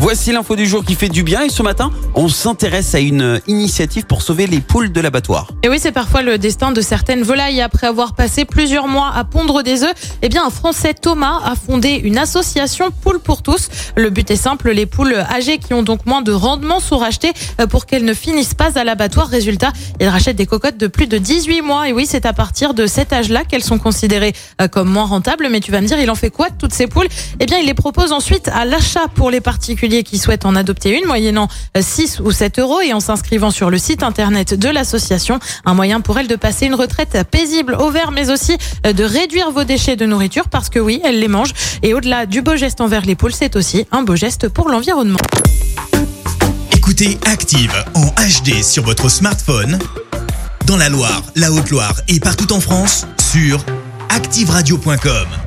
Voici l'info du jour qui fait du bien et ce matin, on s'intéresse à une initiative pour sauver les poules de l'abattoir. Et oui, c'est parfois le destin de certaines volailles. Après avoir passé plusieurs mois à pondre des œufs, eh bien, un Français Thomas a fondé une association Poules pour tous. Le but est simple, les poules âgées qui ont donc moins de rendement sont rachetées euh, pour qu'elles ne finissent pas à l'abattoir. Résultat, ils rachètent des cocottes de plus de 18 mois. Et oui, c'est à partir de cet âge-là qu'elles sont considérées euh, comme moins rentables. Mais tu vas me dire, il en fait quoi de toutes ces poules? Eh bien, il les propose ensuite à l'achat pour les particuliers qui souhaitent en adopter une, moyennant 6 ou 7 euros et en s'inscrivant sur le site internet de l'association. Un moyen pour elles de passer une retraite paisible au vert, mais aussi euh, de réduire vos déchets de nourriture parce que oui, elles les mangent. Et au-delà du beau geste envers les poules, c'est aussi un beau geste pour l'environnement. Écoutez Active en HD sur votre smartphone, dans la Loire, la Haute-Loire et partout en France, sur activeradio.com.